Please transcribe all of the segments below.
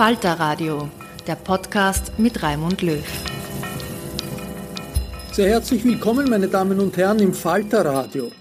Falter Radio, der Podcast mit Raimund Löw. Sehr herzlich willkommen, meine Damen und Herren, im Falter Radio.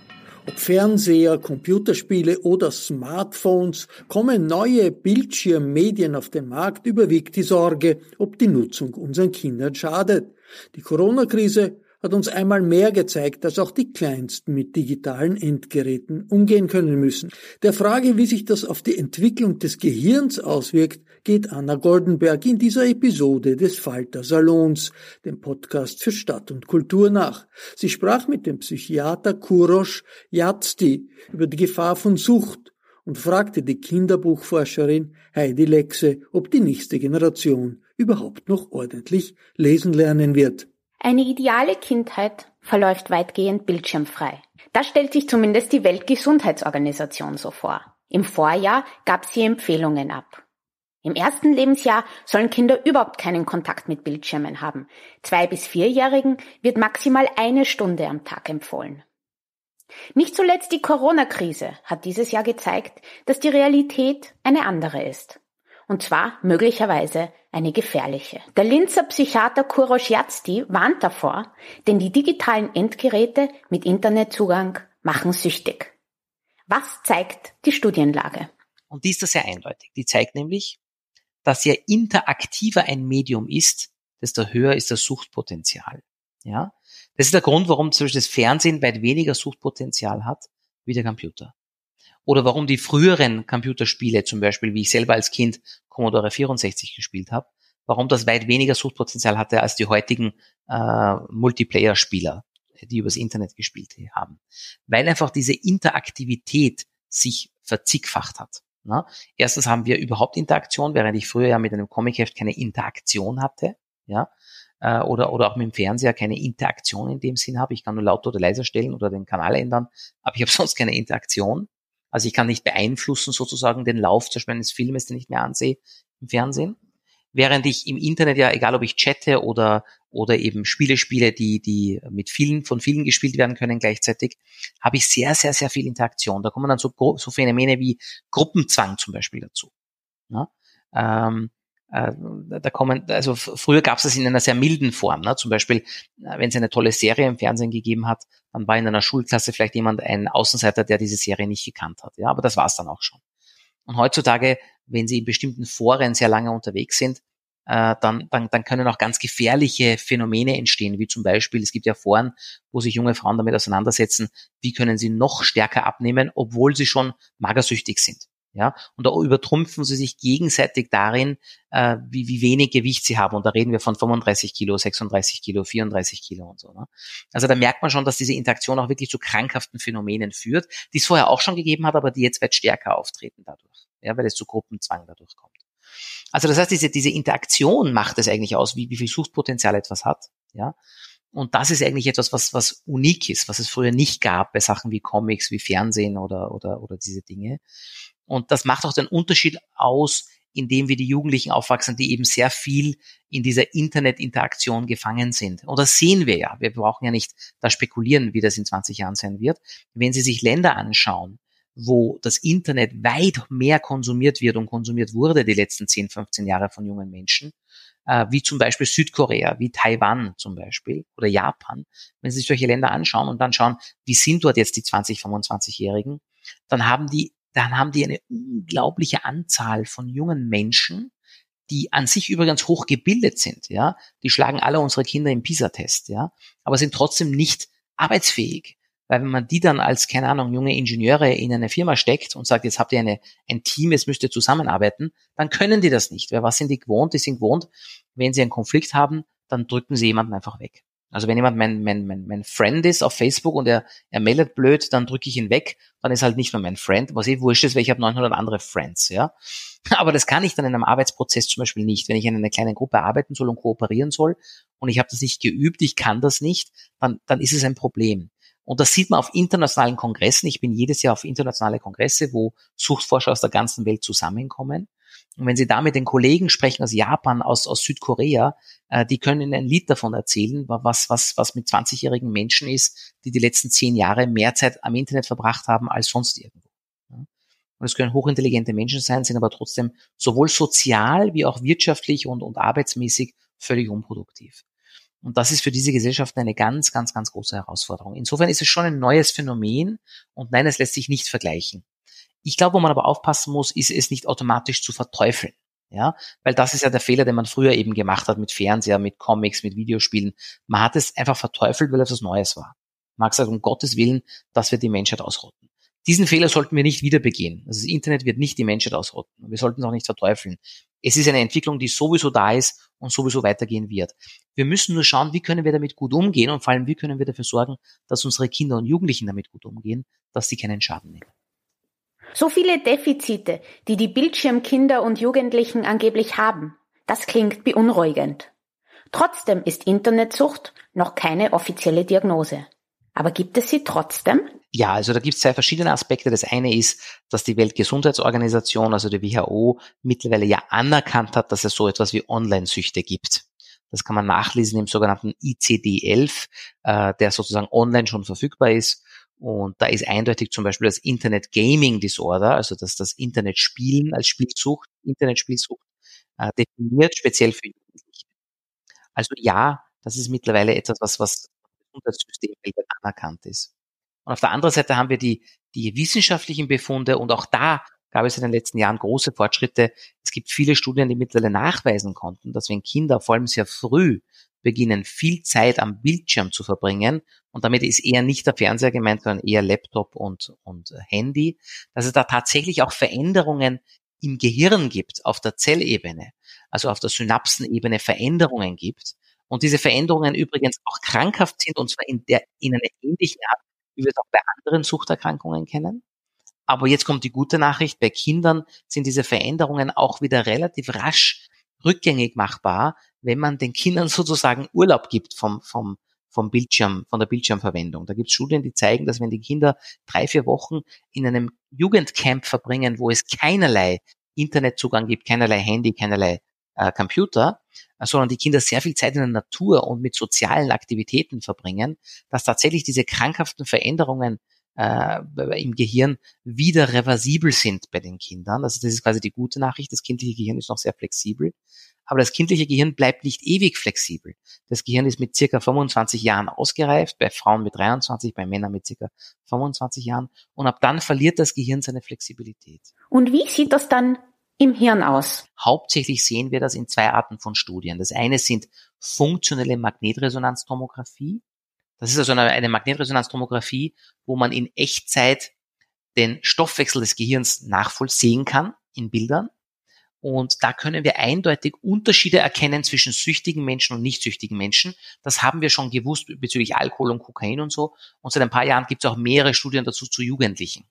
Ob Fernseher, Computerspiele oder Smartphones, kommen neue Bildschirmmedien auf den Markt, überwiegt die Sorge, ob die Nutzung unseren Kindern schadet. Die Corona-Krise hat uns einmal mehr gezeigt, dass auch die Kleinsten mit digitalen Endgeräten umgehen können müssen. Der Frage, wie sich das auf die Entwicklung des Gehirns auswirkt, geht Anna Goldenberg in dieser Episode des Falter Salons, dem Podcast für Stadt und Kultur nach. Sie sprach mit dem Psychiater Kurosh Yazdi über die Gefahr von Sucht und fragte die Kinderbuchforscherin Heidi Lexe, ob die nächste Generation überhaupt noch ordentlich lesen lernen wird. Eine ideale Kindheit verläuft weitgehend bildschirmfrei. Das stellt sich zumindest die Weltgesundheitsorganisation so vor. Im Vorjahr gab sie Empfehlungen ab. Im ersten Lebensjahr sollen Kinder überhaupt keinen Kontakt mit Bildschirmen haben. Zwei bis vierjährigen wird maximal eine Stunde am Tag empfohlen. Nicht zuletzt die Corona-Krise hat dieses Jahr gezeigt, dass die Realität eine andere ist. Und zwar möglicherweise eine gefährliche. Der Linzer Psychiater Kurosh Yazdi warnt davor, denn die digitalen Endgeräte mit Internetzugang machen süchtig. Was zeigt die Studienlage? Und die ist da sehr eindeutig. Die zeigt nämlich, dass je interaktiver ein Medium ist, desto höher ist das Suchtpotenzial. Ja, das ist der Grund, warum zum Beispiel das Fernsehen weit weniger Suchtpotenzial hat wie der Computer oder warum die früheren Computerspiele, zum Beispiel wie ich selber als Kind Commodore 64 gespielt habe, warum das weit weniger Suchtpotenzial hatte als die heutigen äh, Multiplayer-Spieler, die übers Internet gespielt haben. Weil einfach diese Interaktivität sich verzigfacht hat. Na? Erstens haben wir überhaupt Interaktion, während ich früher ja mit einem Comicheft keine Interaktion hatte. Ja, äh, oder, oder auch mit dem Fernseher keine Interaktion in dem Sinn habe. Ich kann nur lauter oder leiser stellen oder den Kanal ändern, aber ich habe sonst keine Interaktion. Also ich kann nicht beeinflussen sozusagen den Lauf zum Beispiel eines Filmes, den ich mir ansehe im Fernsehen. Während ich im Internet ja, egal ob ich chatte oder, oder eben Spiele spiele, die, die mit vielen, von vielen gespielt werden können gleichzeitig, habe ich sehr, sehr, sehr viel Interaktion. Da kommen dann so, so Phänomene wie Gruppenzwang zum Beispiel dazu. Ja? Ähm, äh, da kommen, also früher gab es das in einer sehr milden Form. Ne? Zum Beispiel, äh, wenn es eine tolle Serie im Fernsehen gegeben hat, dann war in einer Schulklasse vielleicht jemand ein Außenseiter, der diese Serie nicht gekannt hat. Ja, aber das war es dann auch schon. Und heutzutage, wenn Sie in bestimmten Foren sehr lange unterwegs sind, äh, dann, dann, dann können auch ganz gefährliche Phänomene entstehen, wie zum Beispiel, es gibt ja Foren, wo sich junge Frauen damit auseinandersetzen, wie können sie noch stärker abnehmen, obwohl sie schon magersüchtig sind. Ja, und da übertrumpfen sie sich gegenseitig darin, äh, wie, wie wenig Gewicht sie haben. Und da reden wir von 35 Kilo, 36 Kilo, 34 Kilo und so. Ne? Also da merkt man schon, dass diese Interaktion auch wirklich zu krankhaften Phänomenen führt, die es vorher auch schon gegeben hat, aber die jetzt weit stärker auftreten dadurch. Ja, weil es zu Gruppenzwang dadurch kommt. Also das heißt, diese, diese Interaktion macht es eigentlich aus, wie, wie viel Suchtpotenzial etwas hat. Ja. Und das ist eigentlich etwas, was, was unik ist, was es früher nicht gab bei Sachen wie Comics, wie Fernsehen oder, oder, oder diese Dinge. Und das macht auch den Unterschied aus, indem wir die Jugendlichen aufwachsen, die eben sehr viel in dieser Internetinteraktion gefangen sind. Und das sehen wir ja. Wir brauchen ja nicht da spekulieren, wie das in 20 Jahren sein wird. Wenn Sie sich Länder anschauen, wo das Internet weit mehr konsumiert wird und konsumiert wurde die letzten 10, 15 Jahre von jungen Menschen, äh, wie zum Beispiel Südkorea, wie Taiwan zum Beispiel oder Japan. Wenn Sie sich solche Länder anschauen und dann schauen, wie sind dort jetzt die 20, 25-Jährigen, dann haben die, dann haben die eine unglaubliche Anzahl von jungen Menschen, die an sich übrigens hoch gebildet sind, ja. Die schlagen alle unsere Kinder im PISA-Test, ja, aber sind trotzdem nicht arbeitsfähig. Weil wenn man die dann als, keine Ahnung, junge Ingenieure in eine Firma steckt und sagt, jetzt habt ihr eine, ein Team, jetzt müsst ihr zusammenarbeiten, dann können die das nicht. Weil was sind die gewohnt? Die sind gewohnt, wenn sie einen Konflikt haben, dann drücken sie jemanden einfach weg. Also wenn jemand mein, mein, mein, mein Friend ist auf Facebook und er, er meldet blöd, dann drücke ich ihn weg, dann ist halt nicht mehr mein Friend, was eh wurscht ist, weil ich habe 900 andere Friends, ja. Aber das kann ich dann in einem Arbeitsprozess zum Beispiel nicht. Wenn ich in einer kleinen Gruppe arbeiten soll und kooperieren soll und ich habe das nicht geübt, ich kann das nicht, dann, dann ist es ein Problem. Und das sieht man auf internationalen Kongressen. Ich bin jedes Jahr auf internationale Kongresse, wo Suchtforscher aus der ganzen Welt zusammenkommen. Und wenn Sie da mit den Kollegen sprechen aus Japan, aus, aus Südkorea, äh, die können Ihnen ein Lied davon erzählen, was, was, was mit 20-jährigen Menschen ist, die die letzten zehn Jahre mehr Zeit am Internet verbracht haben als sonst irgendwo. Und es können hochintelligente Menschen sein, sind aber trotzdem sowohl sozial wie auch wirtschaftlich und, und arbeitsmäßig völlig unproduktiv. Und das ist für diese Gesellschaften eine ganz, ganz, ganz große Herausforderung. Insofern ist es schon ein neues Phänomen und nein, es lässt sich nicht vergleichen. Ich glaube, wo man aber aufpassen muss, ist es nicht automatisch zu verteufeln. Ja, weil das ist ja der Fehler, den man früher eben gemacht hat mit Fernseher, mit Comics, mit Videospielen. Man hat es einfach verteufelt, weil es was Neues war. Man hat gesagt, um Gottes Willen, dass wir die Menschheit ausrotten. Diesen Fehler sollten wir nicht wieder begehen. Also das Internet wird nicht die Menschheit ausrotten. Wir sollten es auch nicht verteufeln. Es ist eine Entwicklung, die sowieso da ist und sowieso weitergehen wird. Wir müssen nur schauen, wie können wir damit gut umgehen und vor allem, wie können wir dafür sorgen, dass unsere Kinder und Jugendlichen damit gut umgehen, dass sie keinen Schaden nehmen. So viele Defizite, die die Bildschirmkinder und Jugendlichen angeblich haben, das klingt beunruhigend. Trotzdem ist Internetsucht noch keine offizielle Diagnose. Aber gibt es sie trotzdem? Ja, also da gibt es zwei verschiedene Aspekte. Das eine ist, dass die Weltgesundheitsorganisation, also die WHO, mittlerweile ja anerkannt hat, dass es so etwas wie Online-Süchte gibt. Das kann man nachlesen im sogenannten ICD-11, äh, der sozusagen online schon verfügbar ist. Und da ist eindeutig zum Beispiel das Internet Gaming Disorder, also dass das Internetspielen als Spielsucht, Internetspielsucht äh, definiert, speziell für Jugendliche. Also ja, das ist mittlerweile etwas, was, was Gesundheitssystem anerkannt ist. Und auf der anderen Seite haben wir die, die wissenschaftlichen Befunde und auch da gab es in den letzten Jahren große Fortschritte. Es gibt viele Studien, die mittlerweile nachweisen konnten, dass wenn Kinder vor allem sehr früh beginnen, viel Zeit am Bildschirm zu verbringen, und damit ist eher nicht der Fernseher gemeint, sondern eher Laptop und, und Handy, dass es da tatsächlich auch Veränderungen im Gehirn gibt, auf der Zellebene, also auf der Synapsenebene Veränderungen gibt. Und diese Veränderungen übrigens auch krankhaft sind, und zwar in, der, in einer ähnlichen Art wie wir es auch bei anderen Suchterkrankungen kennen. Aber jetzt kommt die gute Nachricht, bei Kindern sind diese Veränderungen auch wieder relativ rasch rückgängig machbar, wenn man den Kindern sozusagen Urlaub gibt vom, vom, vom Bildschirm, von der Bildschirmverwendung. Da gibt es Studien, die zeigen, dass wenn die Kinder drei, vier Wochen in einem Jugendcamp verbringen, wo es keinerlei Internetzugang gibt, keinerlei Handy, keinerlei äh, Computer, sondern die Kinder sehr viel Zeit in der Natur und mit sozialen Aktivitäten verbringen, dass tatsächlich diese krankhaften Veränderungen äh, im Gehirn wieder reversibel sind bei den Kindern. Also das ist quasi die gute Nachricht. Das kindliche Gehirn ist noch sehr flexibel. Aber das kindliche Gehirn bleibt nicht ewig flexibel. Das Gehirn ist mit circa 25 Jahren ausgereift, bei Frauen mit 23, bei Männern mit circa 25 Jahren. Und ab dann verliert das Gehirn seine Flexibilität. Und wie sieht das dann im Hirn aus? Hauptsächlich sehen wir das in zwei Arten von Studien. Das eine sind funktionelle Magnetresonanztomographie. Das ist also eine, eine Magnetresonanztomographie, wo man in Echtzeit den Stoffwechsel des Gehirns nachvollziehen kann in Bildern. Und da können wir eindeutig Unterschiede erkennen zwischen süchtigen Menschen und nicht süchtigen Menschen. Das haben wir schon gewusst bezüglich Alkohol und Kokain und so. Und seit ein paar Jahren gibt es auch mehrere Studien dazu zu Jugendlichen.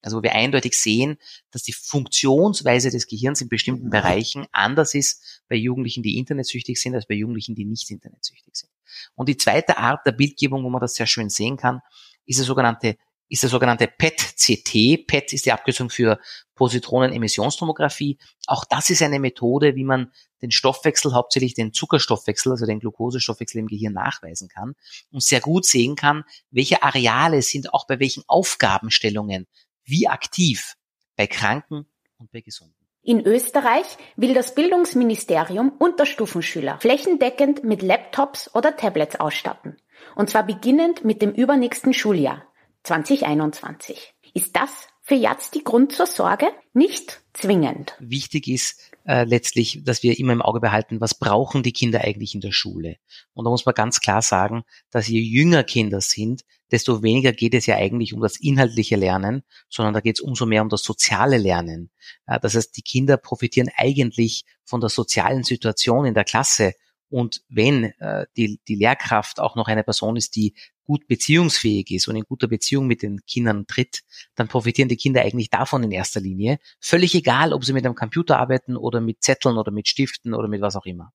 Also wo wir eindeutig sehen, dass die Funktionsweise des Gehirns in bestimmten Bereichen anders ist bei Jugendlichen, die internetsüchtig sind, als bei Jugendlichen, die nicht internetsüchtig sind. Und die zweite Art der Bildgebung, wo man das sehr schön sehen kann, ist der sogenannte ist der sogenannte PET-CT. PET ist die Abkürzung für Positronen-Emissionstomographie. Auch das ist eine Methode, wie man den Stoffwechsel, hauptsächlich den Zuckerstoffwechsel, also den Glukosestoffwechsel im Gehirn nachweisen kann und sehr gut sehen kann, welche Areale sind auch bei welchen Aufgabenstellungen wie aktiv bei Kranken und bei Gesunden. In Österreich will das Bildungsministerium Unterstufenschüler flächendeckend mit Laptops oder Tablets ausstatten. Und zwar beginnend mit dem übernächsten Schuljahr 2021. Ist das für jetzt die Grund zur Sorge? Nicht zwingend. Wichtig ist äh, letztlich, dass wir immer im Auge behalten, was brauchen die Kinder eigentlich in der Schule. Und da muss man ganz klar sagen, dass je jünger Kinder sind, desto weniger geht es ja eigentlich um das inhaltliche Lernen, sondern da geht es umso mehr um das soziale Lernen. Äh, das heißt, die Kinder profitieren eigentlich von der sozialen Situation in der Klasse. Und wenn äh, die, die Lehrkraft auch noch eine Person ist, die gut beziehungsfähig ist und in guter Beziehung mit den Kindern tritt, dann profitieren die Kinder eigentlich davon in erster Linie. Völlig egal, ob sie mit einem Computer arbeiten oder mit Zetteln oder mit Stiften oder mit was auch immer.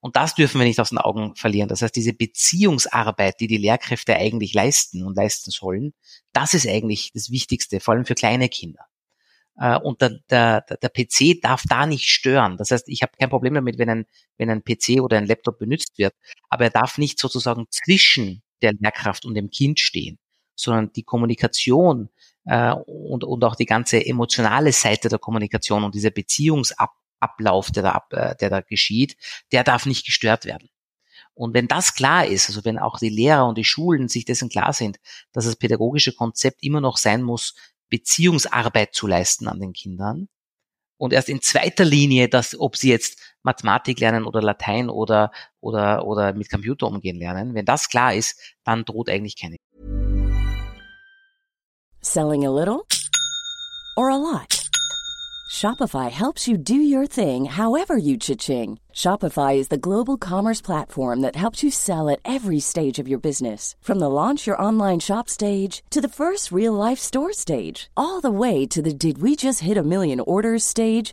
Und das dürfen wir nicht aus den Augen verlieren. Das heißt, diese Beziehungsarbeit, die die Lehrkräfte eigentlich leisten und leisten sollen, das ist eigentlich das Wichtigste, vor allem für kleine Kinder. Äh, und der, der, der PC darf da nicht stören. Das heißt, ich habe kein Problem damit, wenn ein, wenn ein PC oder ein Laptop benutzt wird, aber er darf nicht sozusagen zwischen der Lehrkraft und dem Kind stehen, sondern die Kommunikation äh, und, und auch die ganze emotionale Seite der Kommunikation und dieser Beziehungsablauf, der da, äh, der da geschieht, der darf nicht gestört werden. Und wenn das klar ist, also wenn auch die Lehrer und die Schulen sich dessen klar sind, dass das pädagogische Konzept immer noch sein muss, Beziehungsarbeit zu leisten an den Kindern, und erst in zweiter Linie, dass ob sie jetzt Mathematik lernen oder Latein oder oder oder mit Computer umgehen lernen, wenn das klar ist, dann droht eigentlich keine. Selling a little or a lot. Shopify helps you do your thing however you cha-ching. Shopify is the global commerce platform that helps you sell at every stage of your business. From the launch your online shop stage to the first real life store stage, all the way to the did we just hit a million orders stage.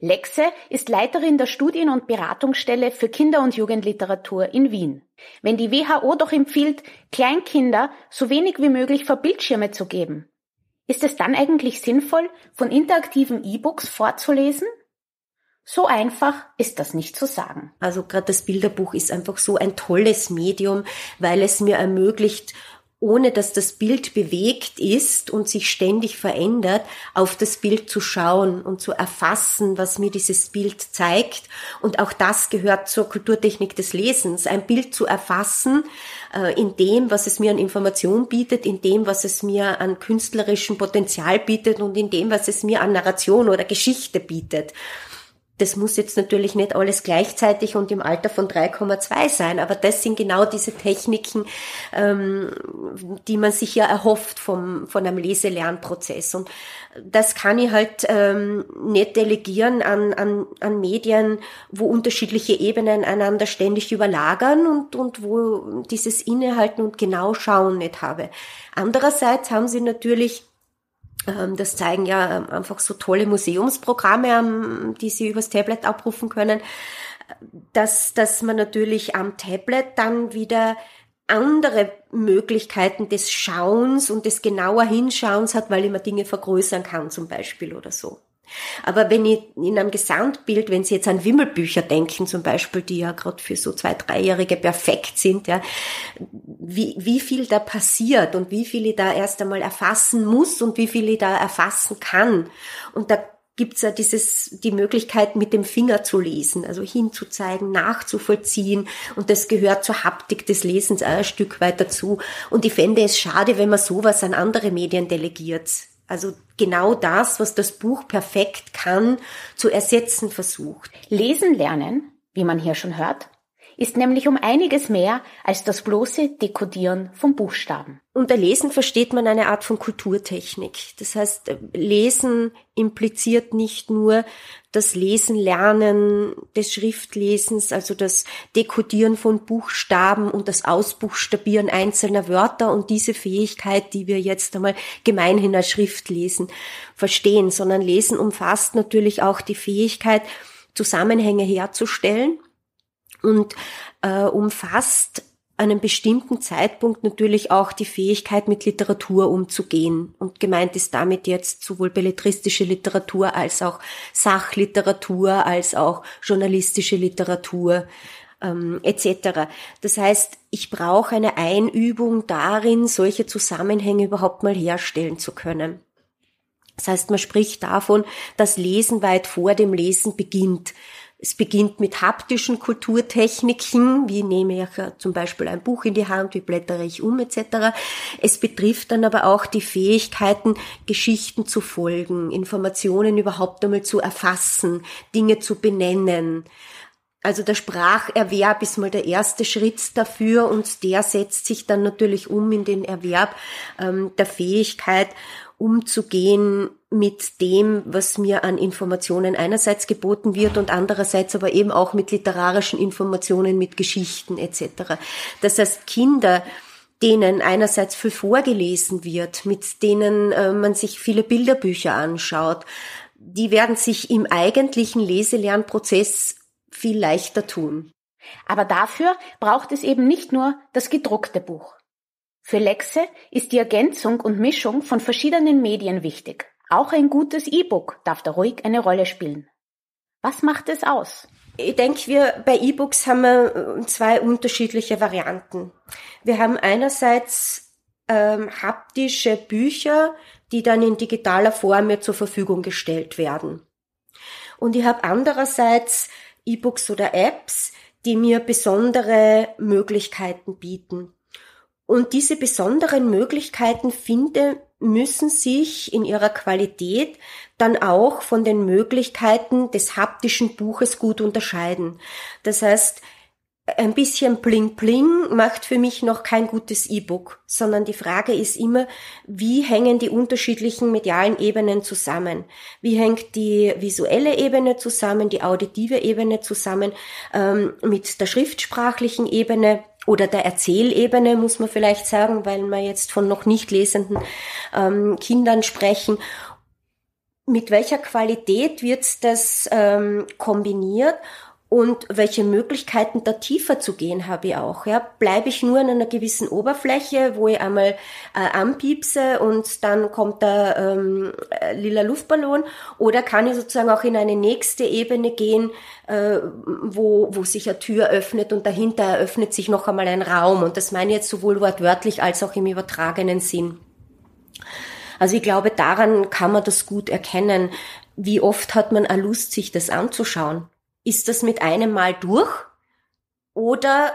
Lexe ist Leiterin der Studien- und Beratungsstelle für Kinder- und Jugendliteratur in Wien. Wenn die WHO doch empfiehlt, Kleinkinder so wenig wie möglich vor Bildschirme zu geben, ist es dann eigentlich sinnvoll, von interaktiven E-Books vorzulesen? So einfach ist das nicht zu sagen. Also gerade das Bilderbuch ist einfach so ein tolles Medium, weil es mir ermöglicht, ohne dass das Bild bewegt ist und sich ständig verändert, auf das Bild zu schauen und zu erfassen, was mir dieses Bild zeigt. Und auch das gehört zur Kulturtechnik des Lesens, ein Bild zu erfassen äh, in dem, was es mir an Information bietet, in dem, was es mir an künstlerischem Potenzial bietet und in dem, was es mir an Narration oder Geschichte bietet. Das muss jetzt natürlich nicht alles gleichzeitig und im Alter von 3,2 sein, aber das sind genau diese Techniken, ähm, die man sich ja erhofft vom, von einem Leselernprozess. Und das kann ich halt ähm, nicht delegieren an, an, an Medien, wo unterschiedliche Ebenen einander ständig überlagern und, und wo dieses Innehalten und Genauschauen nicht habe. Andererseits haben sie natürlich das zeigen ja ähm, einfach so tolle Museumsprogramme, ähm, die Sie übers Tablet abrufen können, dass, dass man natürlich am Tablet dann wieder andere Möglichkeiten des Schauens und des genauer Hinschauens hat, weil ich mir Dinge vergrößern kann zum Beispiel oder so. Aber wenn ich in einem Gesamtbild, wenn Sie jetzt an Wimmelbücher denken zum Beispiel, die ja gerade für so zwei, dreijährige perfekt sind, ja, wie, wie viel da passiert und wie viel ich da erst einmal erfassen muss und wie viel ich da erfassen kann. Und da gibt's ja dieses, die Möglichkeit, mit dem Finger zu lesen, also hinzuzeigen, nachzuvollziehen. Und das gehört zur Haptik des Lesens ein Stück weit dazu. Und ich fände es schade, wenn man sowas an andere Medien delegiert. Also genau das, was das Buch perfekt kann, zu ersetzen versucht. Lesen lernen, wie man hier schon hört, ist nämlich um einiges mehr als das bloße Dekodieren von Buchstaben. Unter Lesen versteht man eine Art von Kulturtechnik. Das heißt, Lesen impliziert nicht nur das Lesen, Lernen des Schriftlesens, also das Dekodieren von Buchstaben und das Ausbuchstabieren einzelner Wörter und diese Fähigkeit, die wir jetzt einmal gemeinhin als Schriftlesen verstehen, sondern Lesen umfasst natürlich auch die Fähigkeit, Zusammenhänge herzustellen und äh, umfasst einem bestimmten Zeitpunkt natürlich auch die Fähigkeit, mit Literatur umzugehen. Und gemeint ist damit jetzt sowohl belletristische Literatur als auch Sachliteratur, als auch journalistische Literatur ähm, etc. Das heißt, ich brauche eine Einübung darin, solche Zusammenhänge überhaupt mal herstellen zu können. Das heißt, man spricht davon, dass Lesen weit vor dem Lesen beginnt. Es beginnt mit haptischen Kulturtechniken, wie nehme ich zum Beispiel ein Buch in die Hand, wie blättere ich um etc. Es betrifft dann aber auch die Fähigkeiten, Geschichten zu folgen, Informationen überhaupt einmal zu erfassen, Dinge zu benennen. Also der Spracherwerb ist mal der erste Schritt dafür und der setzt sich dann natürlich um in den Erwerb ähm, der Fähigkeit, umzugehen mit dem, was mir an Informationen einerseits geboten wird und andererseits aber eben auch mit literarischen Informationen, mit Geschichten etc. Das heißt, Kinder, denen einerseits viel vorgelesen wird, mit denen äh, man sich viele Bilderbücher anschaut, die werden sich im eigentlichen Leselernprozess viel leichter tun. Aber dafür braucht es eben nicht nur das gedruckte Buch. Für Lexe ist die Ergänzung und Mischung von verschiedenen Medien wichtig. Auch ein gutes E-Book darf da ruhig eine Rolle spielen. Was macht es aus? Ich denke, wir bei E-Books haben wir äh, zwei unterschiedliche Varianten. Wir haben einerseits ähm, haptische Bücher, die dann in digitaler Form mir zur Verfügung gestellt werden. Und ich habe andererseits E-Books oder Apps, die mir besondere Möglichkeiten bieten. Und diese besonderen Möglichkeiten, finde, müssen sich in ihrer Qualität dann auch von den Möglichkeiten des haptischen Buches gut unterscheiden. Das heißt, ein bisschen Bling Bling macht für mich noch kein gutes E-Book, sondern die Frage ist immer, wie hängen die unterschiedlichen medialen Ebenen zusammen? Wie hängt die visuelle Ebene zusammen, die auditive Ebene zusammen ähm, mit der schriftsprachlichen Ebene? oder der Erzählebene, muss man vielleicht sagen, weil wir jetzt von noch nicht lesenden ähm, Kindern sprechen. Mit welcher Qualität wird das ähm, kombiniert und welche Möglichkeiten da tiefer zu gehen habe ich auch. Ja, bleibe ich nur an einer gewissen Oberfläche, wo ich einmal äh, anpiepse und dann kommt der ähm, äh, lila Luftballon, oder kann ich sozusagen auch in eine nächste Ebene gehen, äh, wo wo sich eine Tür öffnet und dahinter eröffnet sich noch einmal ein Raum. Und das meine ich jetzt sowohl wortwörtlich als auch im übertragenen Sinn. Also ich glaube, daran kann man das gut erkennen. Wie oft hat man eine Lust, sich das anzuschauen? Ist das mit einem Mal durch? Oder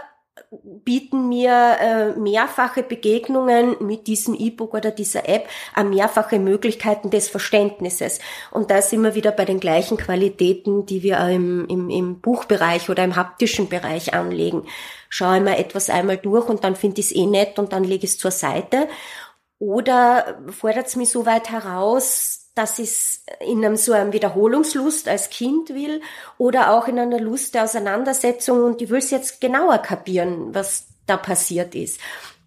bieten mir äh, mehrfache Begegnungen mit diesem E-Book oder dieser App an mehrfache Möglichkeiten des Verständnisses. Und da sind wir wieder bei den gleichen Qualitäten, die wir im, im, im Buchbereich oder im haptischen Bereich anlegen. Schaue ich mir etwas einmal durch und dann finde ich es eh nett und dann lege ich es zur Seite. Oder fordert es mich so weit heraus, dass ich es in einem so einem Wiederholungslust als Kind will oder auch in einer Lust der Auseinandersetzung und ich will es jetzt genauer kapieren, was da passiert ist.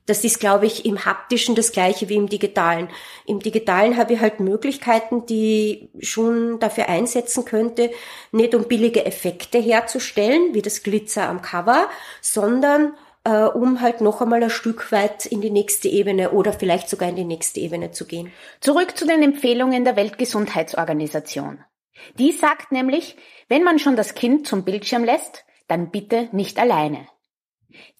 Das ist, glaube ich, im haptischen das gleiche wie im digitalen. Im digitalen habe ich halt Möglichkeiten, die schon dafür einsetzen könnte, nicht um billige Effekte herzustellen, wie das Glitzer am Cover, sondern äh, um halt noch einmal ein Stück weit in die nächste Ebene oder vielleicht sogar in die nächste Ebene zu gehen. Zurück zu den Empfehlungen der Weltgesundheitsorganisation. Die sagt nämlich, wenn man schon das Kind zum Bildschirm lässt, dann bitte nicht alleine.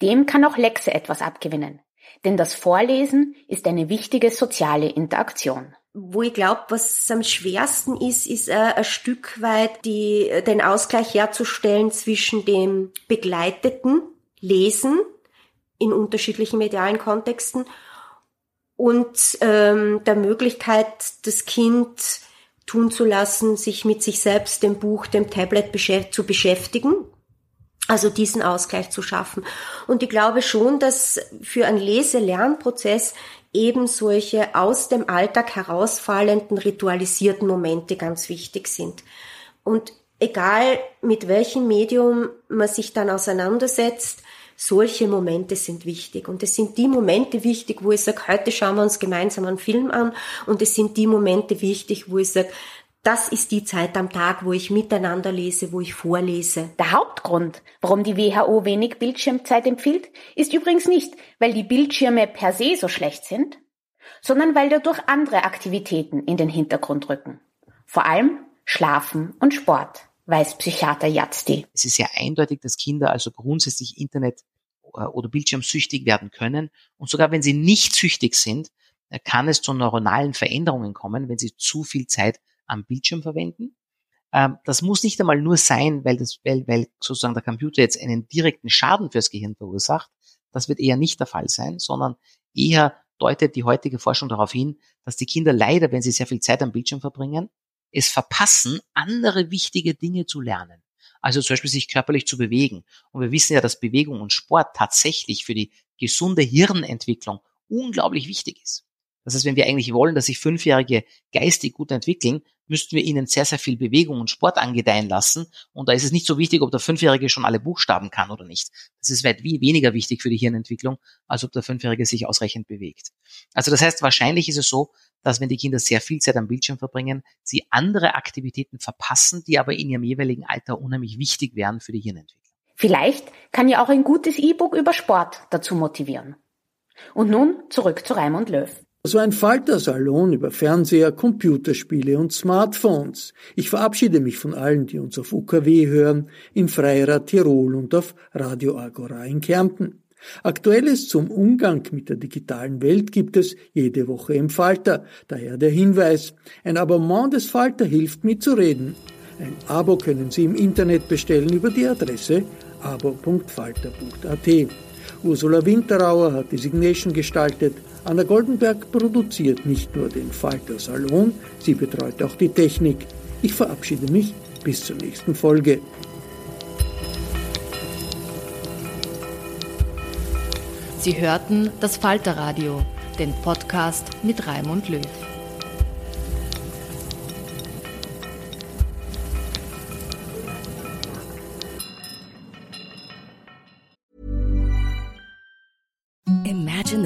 Dem kann auch Lexe etwas abgewinnen, denn das Vorlesen ist eine wichtige soziale Interaktion. Wo ich glaube, was am schwersten ist, ist äh, ein Stück weit die, den Ausgleich herzustellen zwischen dem begleiteten Lesen in unterschiedlichen medialen Kontexten und ähm, der Möglichkeit, das Kind tun zu lassen, sich mit sich selbst, dem Buch, dem Tablet zu beschäftigen. Also diesen Ausgleich zu schaffen. Und ich glaube schon, dass für einen Lese-Lernprozess eben solche aus dem Alltag herausfallenden ritualisierten Momente ganz wichtig sind. Und egal mit welchem Medium man sich dann auseinandersetzt, solche Momente sind wichtig. Und es sind die Momente wichtig, wo ich sage, heute schauen wir uns gemeinsam einen Film an. Und es sind die Momente wichtig, wo ich sage, das ist die Zeit am Tag, wo ich miteinander lese, wo ich vorlese. Der Hauptgrund, warum die WHO wenig Bildschirmzeit empfiehlt, ist übrigens nicht, weil die Bildschirme per se so schlecht sind, sondern weil dadurch andere Aktivitäten in den Hintergrund rücken. Vor allem Schlafen und Sport weiß Psychiater Jatzdi. Es ist ja eindeutig, dass Kinder also grundsätzlich Internet äh, oder Bildschirmsüchtig werden können. Und sogar wenn sie nicht süchtig sind, äh, kann es zu neuronalen Veränderungen kommen, wenn sie zu viel Zeit am Bildschirm verwenden. Ähm, das muss nicht einmal nur sein, weil, das, weil, weil sozusagen der Computer jetzt einen direkten Schaden fürs Gehirn verursacht. Das wird eher nicht der Fall sein, sondern eher deutet die heutige Forschung darauf hin, dass die Kinder leider, wenn sie sehr viel Zeit am Bildschirm verbringen, es verpassen, andere wichtige Dinge zu lernen. Also zum Beispiel sich körperlich zu bewegen. Und wir wissen ja, dass Bewegung und Sport tatsächlich für die gesunde Hirnentwicklung unglaublich wichtig ist. Das heißt, wenn wir eigentlich wollen, dass sich Fünfjährige geistig gut entwickeln, müssten wir ihnen sehr, sehr viel Bewegung und Sport angedeihen lassen. Und da ist es nicht so wichtig, ob der Fünfjährige schon alle Buchstaben kann oder nicht. Das ist weit weniger wichtig für die Hirnentwicklung, als ob der Fünfjährige sich ausreichend bewegt. Also das heißt, wahrscheinlich ist es so, dass wenn die Kinder sehr viel Zeit am Bildschirm verbringen, sie andere Aktivitäten verpassen, die aber in ihrem jeweiligen Alter unheimlich wichtig wären für die Hirnentwicklung. Vielleicht kann ja auch ein gutes E-Book über Sport dazu motivieren. Und nun zurück zu Raimund Löw. Das war ein Faltersalon über Fernseher, Computerspiele und Smartphones. Ich verabschiede mich von allen, die uns auf UKW hören, im Freirad Tirol und auf Radio Agora in Kärnten. Aktuelles zum Umgang mit der digitalen Welt gibt es jede Woche im Falter. Daher der Hinweis, ein Abonnement des Falter hilft mitzureden. Ein Abo können Sie im Internet bestellen über die Adresse abo.falter.at. Ursula Winterauer hat die Signation gestaltet. Anna Goldenberg produziert nicht nur den Falter Salon, sie betreut auch die Technik. Ich verabschiede mich bis zur nächsten Folge. Sie hörten das Falterradio, den Podcast mit Raimund Löw.